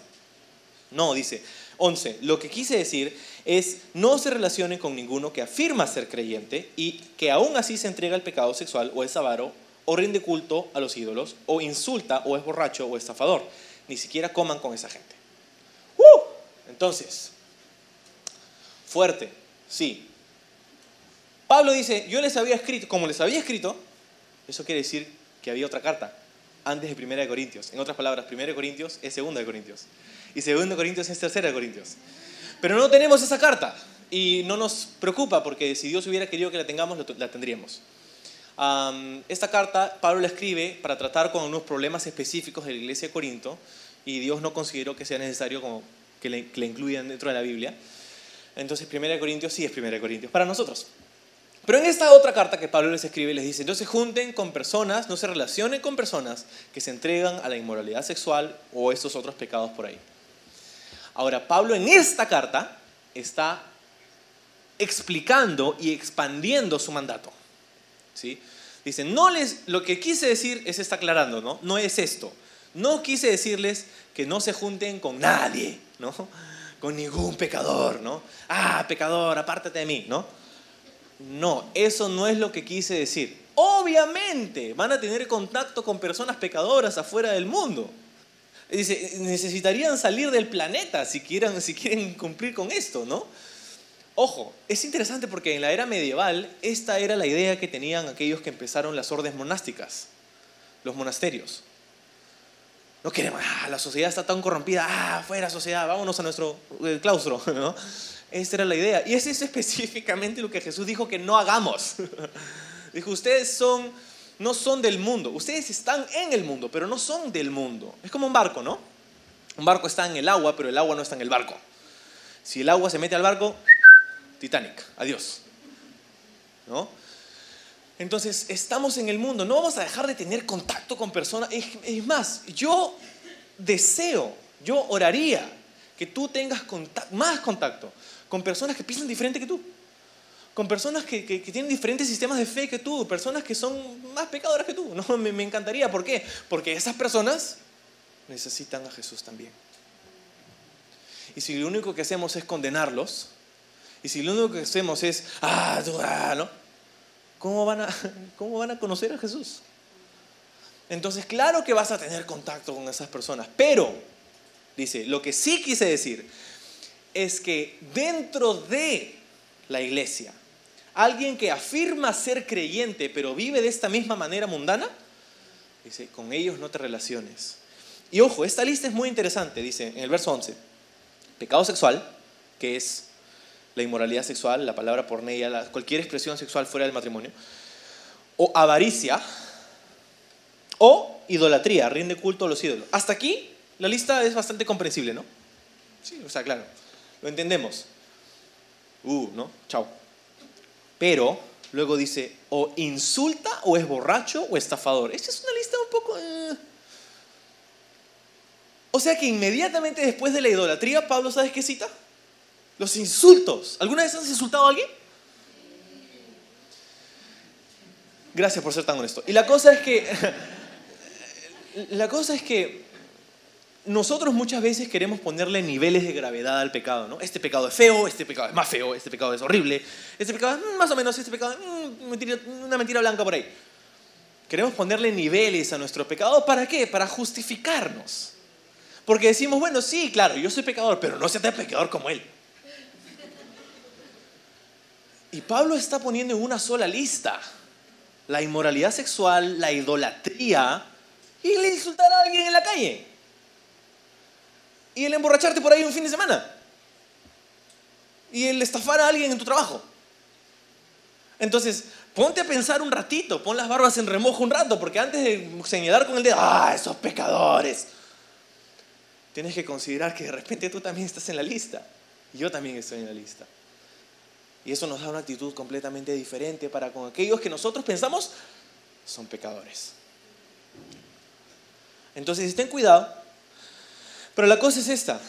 No, dice, 11. Lo que quise decir es no se relacionen con ninguno que afirma ser creyente y que aún así se entrega al pecado sexual o es avaro o rinde culto a los ídolos o insulta o es borracho o estafador. Ni siquiera coman con esa gente. ¡Uh! Entonces, fuerte, sí. Pablo dice, yo les había escrito, como les había escrito, eso quiere decir que había otra carta antes de Primera de Corintios. En otras palabras, Primera de Corintios es Segunda de Corintios y Segundo de Corintios es Tercera de Corintios. Pero no tenemos esa carta y no nos preocupa porque si Dios hubiera querido que la tengamos, la tendríamos. esta carta Pablo la escribe para tratar con unos problemas específicos de la iglesia de Corinto y Dios no consideró que sea necesario que que incluyan dentro de la Biblia. Entonces, Primera de Corintios sí es Primera de Corintios para nosotros. Pero en esta otra carta que Pablo les escribe, les dice, no se junten con personas, no se relacionen con personas que se entregan a la inmoralidad sexual o estos otros pecados por ahí. Ahora, Pablo en esta carta está explicando y expandiendo su mandato. ¿sí? Dice, no les, lo que quise decir es, está aclarando, ¿no? No es esto. No quise decirles que no se junten con nadie, ¿no? Con ningún pecador, ¿no? Ah, pecador, apártate de mí, ¿no? No, eso no es lo que quise decir. Obviamente van a tener contacto con personas pecadoras afuera del mundo. Dice, necesitarían salir del planeta si quieren, si quieren cumplir con esto, ¿no? Ojo, es interesante porque en la era medieval esta era la idea que tenían aquellos que empezaron las órdenes monásticas, los monasterios. No queremos, ah, la sociedad está tan corrompida, ah, fuera sociedad, vámonos a nuestro eh, claustro, ¿no? Esta era la idea. Y es específicamente lo que Jesús dijo que no hagamos. dijo, ustedes son, no son del mundo, ustedes están en el mundo, pero no son del mundo. Es como un barco, ¿no? Un barco está en el agua, pero el agua no está en el barco. Si el agua se mete al barco, Titanic, adiós. ¿No? Entonces, estamos en el mundo, no vamos a dejar de tener contacto con personas. Es, más, yo deseo, yo oraría que tú tengas más contacto con personas que piensan diferente que tú, con personas que, tienen diferentes sistemas de fe que tú, personas que son más pecadoras que tú. No, me, encantaría. ¿Por qué? Porque esas personas necesitan a Jesús también. Y si lo único que hacemos es condenarlos, y si lo único que hacemos es, ah, tú, ah, ¿no? ¿Cómo van, a, ¿Cómo van a conocer a Jesús? Entonces, claro que vas a tener contacto con esas personas, pero, dice, lo que sí quise decir es que dentro de la iglesia, alguien que afirma ser creyente, pero vive de esta misma manera mundana, dice, con ellos no te relaciones. Y ojo, esta lista es muy interesante, dice en el verso 11, pecado sexual, que es la inmoralidad sexual, la palabra porneia, cualquier expresión sexual fuera del matrimonio, o avaricia, o idolatría, rinde culto a los ídolos. Hasta aquí la lista es bastante comprensible, ¿no? Sí, o sea, claro, lo entendemos. Uh, ¿no? Chao. Pero luego dice, o insulta, o es borracho, o estafador. Esta es una lista un poco... Eh. O sea que inmediatamente después de la idolatría, Pablo, ¿sabes qué cita? Los insultos. ¿Alguna vez has insultado a alguien? Gracias por ser tan honesto. Y la cosa es que, la cosa es que nosotros muchas veces queremos ponerle niveles de gravedad al pecado, ¿no? Este pecado es feo, este pecado es más feo, este pecado es horrible, este pecado es más o menos, este pecado es mm, una mentira blanca por ahí. Queremos ponerle niveles a nuestro pecado, ¿para qué? Para justificarnos. Porque decimos, bueno, sí, claro, yo soy pecador, pero no seas tan pecador como él. Y Pablo está poniendo en una sola lista la inmoralidad sexual, la idolatría y el insultar a alguien en la calle. Y el emborracharte por ahí un fin de semana. Y el estafar a alguien en tu trabajo. Entonces, ponte a pensar un ratito, pon las barbas en remojo un rato, porque antes de señalar con el dedo, ah, esos pecadores, tienes que considerar que de repente tú también estás en la lista. Yo también estoy en la lista. Y eso nos da una actitud completamente diferente para con aquellos que nosotros pensamos son pecadores. Entonces, ten cuidado. Pero la cosa es esta.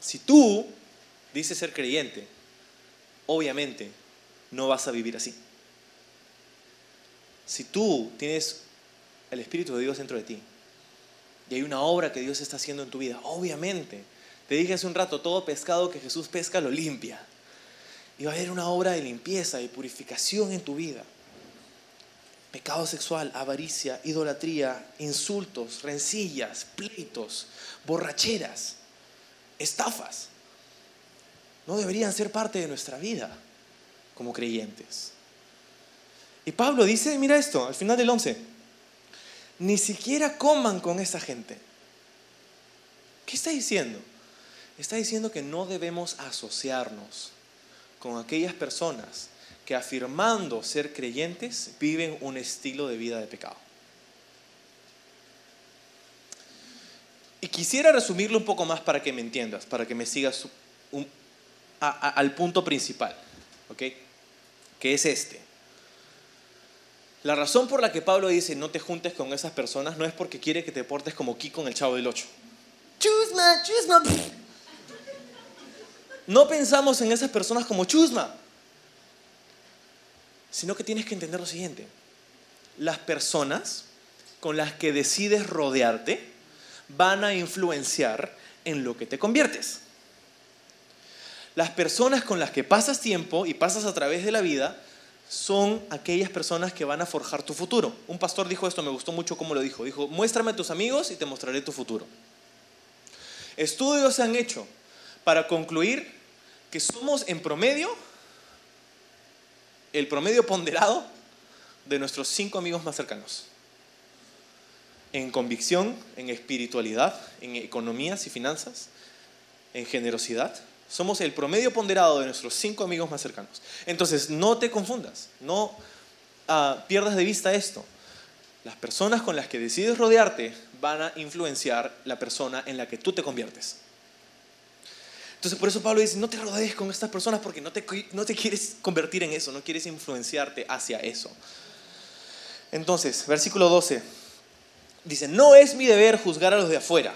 Si tú dices ser creyente, obviamente no vas a vivir así. Si tú tienes el Espíritu de Dios dentro de ti y hay una obra que Dios está haciendo en tu vida, obviamente, te dije hace un rato, todo pescado que Jesús pesca lo limpia. Y va a haber una obra de limpieza y purificación en tu vida. Pecado sexual, avaricia, idolatría, insultos, rencillas, pleitos, borracheras, estafas. No deberían ser parte de nuestra vida como creyentes. Y Pablo dice, mira esto, al final del 11, ni siquiera coman con esa gente. ¿Qué está diciendo? Está diciendo que no debemos asociarnos con aquellas personas que afirmando ser creyentes viven un estilo de vida de pecado. Y quisiera resumirlo un poco más para que me entiendas, para que me sigas al punto principal, ¿ok? Que es este. La razón por la que Pablo dice no te juntes con esas personas no es porque quiere que te portes como Kiko en el Chavo del Ocho. Chusma, chusma. No pensamos en esas personas como chusma, sino que tienes que entender lo siguiente. Las personas con las que decides rodearte van a influenciar en lo que te conviertes. Las personas con las que pasas tiempo y pasas a través de la vida son aquellas personas que van a forjar tu futuro. Un pastor dijo esto, me gustó mucho cómo lo dijo. Dijo, muéstrame a tus amigos y te mostraré tu futuro. Estudios se han hecho para concluir que somos en promedio el promedio ponderado de nuestros cinco amigos más cercanos. En convicción, en espiritualidad, en economías y finanzas, en generosidad. Somos el promedio ponderado de nuestros cinco amigos más cercanos. Entonces, no te confundas, no ah, pierdas de vista esto. Las personas con las que decides rodearte van a influenciar la persona en la que tú te conviertes. Entonces por eso Pablo dice, no te rodees con estas personas porque no te, no te quieres convertir en eso, no quieres influenciarte hacia eso. Entonces, versículo 12, dice, no es mi deber juzgar a los de afuera,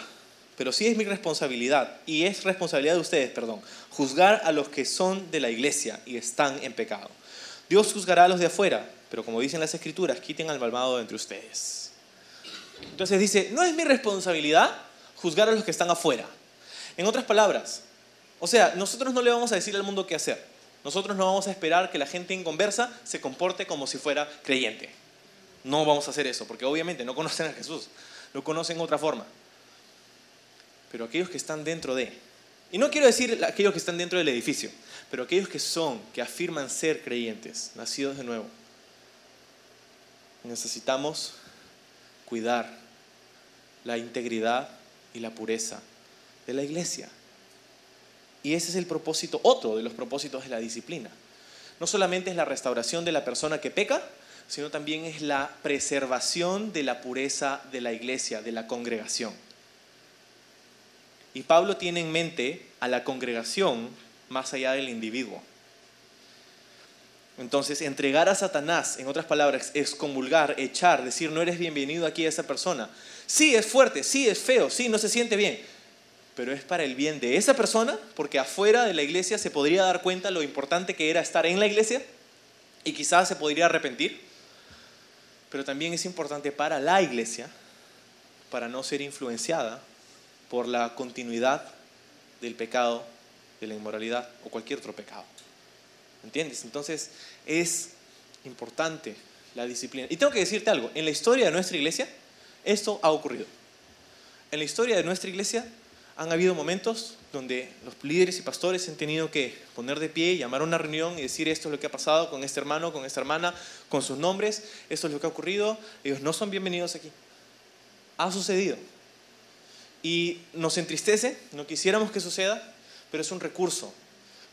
pero sí es mi responsabilidad, y es responsabilidad de ustedes, perdón, juzgar a los que son de la iglesia y están en pecado. Dios juzgará a los de afuera, pero como dicen las escrituras, quiten al malvado de entre ustedes. Entonces dice, no es mi responsabilidad juzgar a los que están afuera. En otras palabras, o sea, nosotros no le vamos a decir al mundo qué hacer. Nosotros no vamos a esperar que la gente en conversa se comporte como si fuera creyente. No vamos a hacer eso, porque obviamente no conocen a Jesús, lo conocen otra forma. Pero aquellos que están dentro de, y no quiero decir aquellos que están dentro del edificio, pero aquellos que son, que afirman ser creyentes, nacidos de nuevo, necesitamos cuidar la integridad y la pureza de la iglesia. Y ese es el propósito, otro de los propósitos de la disciplina. No solamente es la restauración de la persona que peca, sino también es la preservación de la pureza de la iglesia, de la congregación. Y Pablo tiene en mente a la congregación más allá del individuo. Entonces, entregar a Satanás, en otras palabras, excomulgar, echar, decir no eres bienvenido aquí a esa persona. Sí, es fuerte, sí, es feo, sí, no se siente bien, pero es para el bien de esa persona, porque afuera de la iglesia se podría dar cuenta lo importante que era estar en la iglesia y quizás se podría arrepentir, pero también es importante para la iglesia, para no ser influenciada por la continuidad del pecado, de la inmoralidad o cualquier otro pecado. ¿Entiendes? Entonces es importante la disciplina. Y tengo que decirte algo, en la historia de nuestra iglesia, esto ha ocurrido. En la historia de nuestra iglesia, han habido momentos donde los líderes y pastores han tenido que poner de pie, llamar a una reunión y decir esto es lo que ha pasado con este hermano, con esta hermana, con sus nombres, esto es lo que ha ocurrido, ellos no son bienvenidos aquí. Ha sucedido. Y nos entristece, no quisiéramos que suceda, pero es un recurso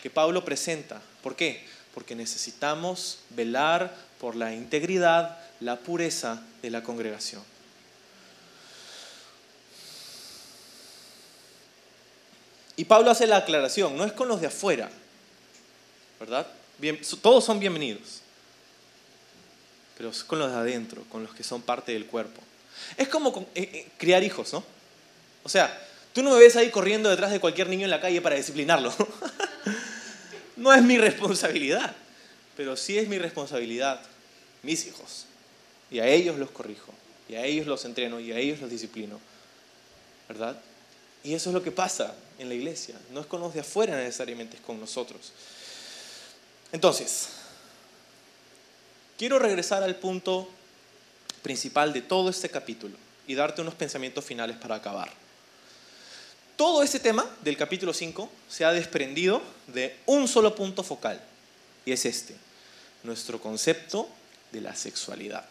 que Pablo presenta. ¿Por qué? Porque necesitamos velar por la integridad, la pureza de la congregación. Y Pablo hace la aclaración, no es con los de afuera, ¿verdad? Bien, todos son bienvenidos, pero es con los de adentro, con los que son parte del cuerpo. Es como eh, eh, criar hijos, ¿no? O sea, tú no me ves ahí corriendo detrás de cualquier niño en la calle para disciplinarlo. no es mi responsabilidad, pero sí es mi responsabilidad, mis hijos. Y a ellos los corrijo, y a ellos los entreno, y a ellos los disciplino, ¿verdad? Y eso es lo que pasa en la iglesia. No es con los de afuera necesariamente, es con nosotros. Entonces, quiero regresar al punto principal de todo este capítulo y darte unos pensamientos finales para acabar. Todo este tema del capítulo 5 se ha desprendido de un solo punto focal, y es este, nuestro concepto de la sexualidad.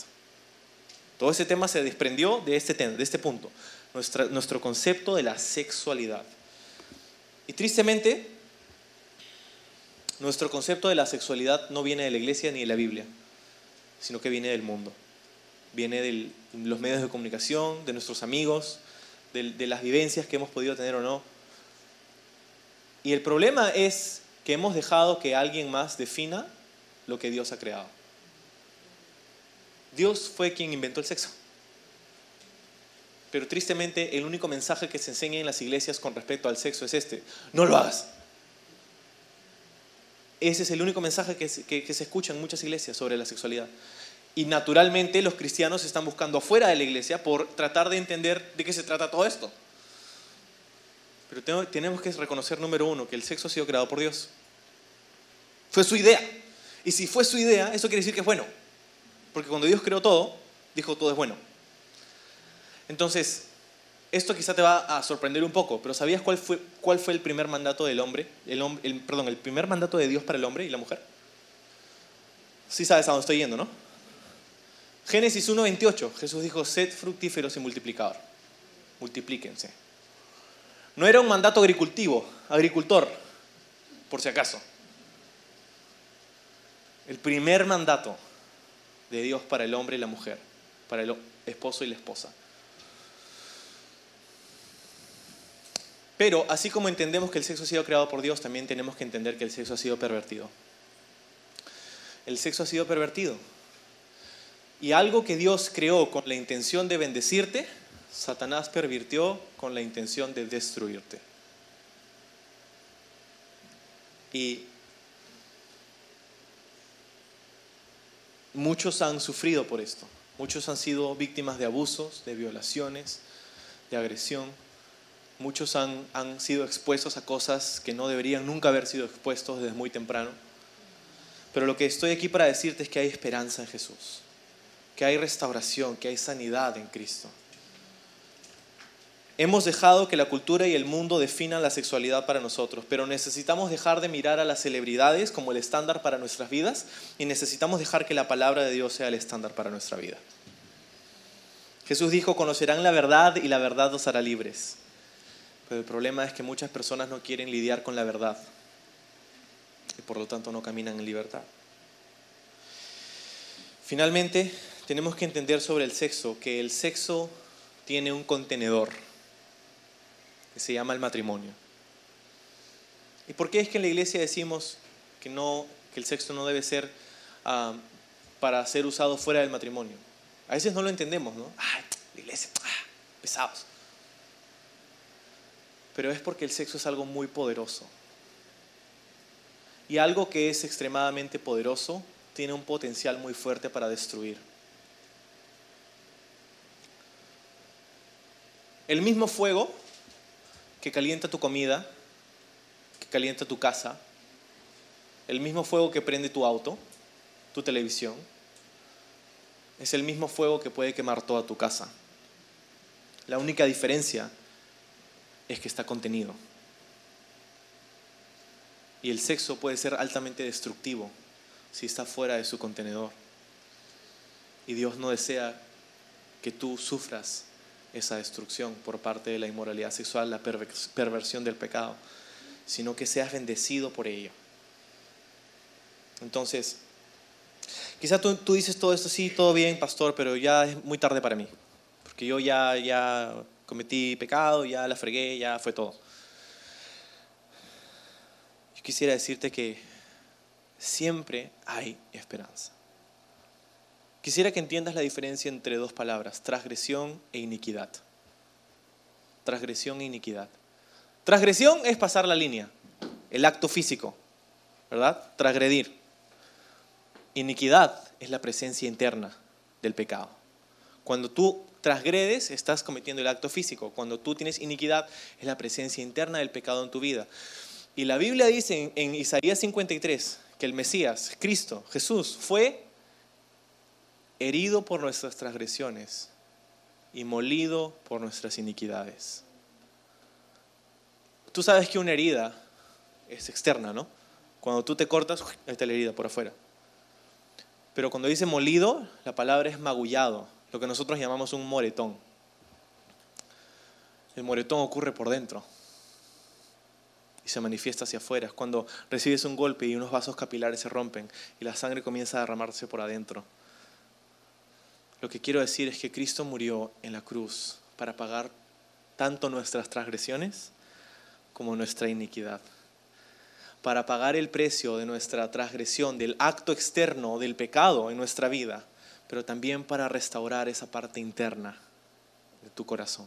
Todo ese tema se desprendió de este, de este punto, nuestro concepto de la sexualidad. Y tristemente, nuestro concepto de la sexualidad no viene de la iglesia ni de la Biblia, sino que viene del mundo. Viene de los medios de comunicación, de nuestros amigos, de, de las vivencias que hemos podido tener o no. Y el problema es que hemos dejado que alguien más defina lo que Dios ha creado. Dios fue quien inventó el sexo. Pero tristemente el único mensaje que se enseña en las iglesias con respecto al sexo es este, no lo hagas. Ese es el único mensaje que, se escucha en muchas iglesias sobre la sexualidad. Y naturalmente los cristianos están buscando afuera de la iglesia por tratar de entender de qué se trata todo esto. Pero tenemos que reconocer, número uno, que el sexo ha sido creado por Dios. Fue su idea. Y si fue su idea, eso quiere decir que es bueno. Porque cuando Dios creó todo, dijo todo es bueno. Entonces, esto quizá te va a sorprender un poco, pero ¿sabías cuál fue, el primer mandato del hombre? El primer mandato de Dios para el hombre y la mujer. Sí sabes a dónde estoy yendo, ¿no? Génesis 1.28, Jesús dijo, sed fructíferos y multiplicador. Multiplíquense. No era un mandato agricultivo, agricultor, por si acaso. El primer mandato de Dios para el hombre y la mujer, para el esposo y la esposa. Pero así como entendemos que el sexo ha sido creado por Dios, también tenemos que entender que el sexo ha sido pervertido. El sexo ha sido pervertido. Y algo que Dios creó con la intención de bendecirte, Satanás pervirtió con la intención de destruirte. Y muchos han sufrido por esto. Muchos han sido víctimas de abusos, de violaciones, de agresión Muchos han, sido expuestos a cosas que no deberían nunca haber sido expuestos desde muy temprano. Pero lo que estoy aquí para decirte es que hay esperanza en Jesús, que hay restauración, que hay sanidad en Cristo. Hemos dejado que la cultura y el mundo definan la sexualidad para nosotros, pero necesitamos dejar de mirar a las celebridades como el estándar para nuestras vidas y necesitamos dejar que la palabra de Dios sea el estándar para nuestra vida. Jesús dijo, conocerán la verdad y la verdad los hará libres. Pero el problema es que muchas personas no quieren lidiar con la verdad y por lo tanto no caminan en libertad. Finalmente, tenemos que entender sobre el sexo que el sexo tiene un contenedor que se llama el matrimonio. ¿Y por qué es que en la iglesia decimos que, no, que el sexo no debe ser ah, para ser usado fuera del matrimonio? A veces no lo entendemos, ¿no? ¡Ay, la iglesia! Ah, pesados! Pero es porque el sexo es algo muy poderoso. Y algo que es extremadamente poderoso tiene un potencial muy fuerte para destruir. El mismo fuego que calienta tu comida, que calienta tu casa, el mismo fuego que prende tu auto, tu televisión, es el mismo fuego que puede quemar toda tu casa. La única diferencia es que está contenido. Y el sexo puede ser altamente destructivo si está fuera de su contenedor. Y Dios no desea que tú sufras esa destrucción por parte de la inmoralidad sexual, la perversión del pecado, sino que seas bendecido por ello. Entonces, quizá tú, tú dices todo esto, sí, todo bien, pastor, pero ya es muy tarde para mí, porque yo ya, ya cometí pecado, ya la fregué, ya fue todo. Quisiera decirte que siempre hay esperanza. Quisiera que entiendas la diferencia entre dos palabras, transgresión e iniquidad. Transgresión e iniquidad. Transgresión es pasar la línea, el acto físico, ¿verdad? Transgredir. Iniquidad es la presencia interna del pecado. Cuando tú transgredes, estás cometiendo el acto físico. Cuando tú tienes iniquidad, es la presencia interna del pecado en tu vida. Y la Biblia dice en, Isaías 53 que el Mesías, Cristo, Jesús, fue herido por nuestras transgresiones y molido por nuestras iniquidades. Tú sabes que una herida es externa, ¿no? Cuando tú te cortas, está la herida por afuera. Pero cuando dice molido, la palabra es magullado, lo que nosotros llamamos un moretón. El moretón ocurre por dentro y se manifiesta hacia afuera. Es cuando recibes un golpe y unos vasos capilares se rompen y la sangre comienza a derramarse por adentro. Lo que quiero decir es que Cristo murió en la cruz para pagar tanto nuestras transgresiones como nuestra iniquidad. Para pagar el precio de nuestra transgresión, del acto externo del pecado en nuestra vida pero también para restaurar esa parte interna de tu corazón.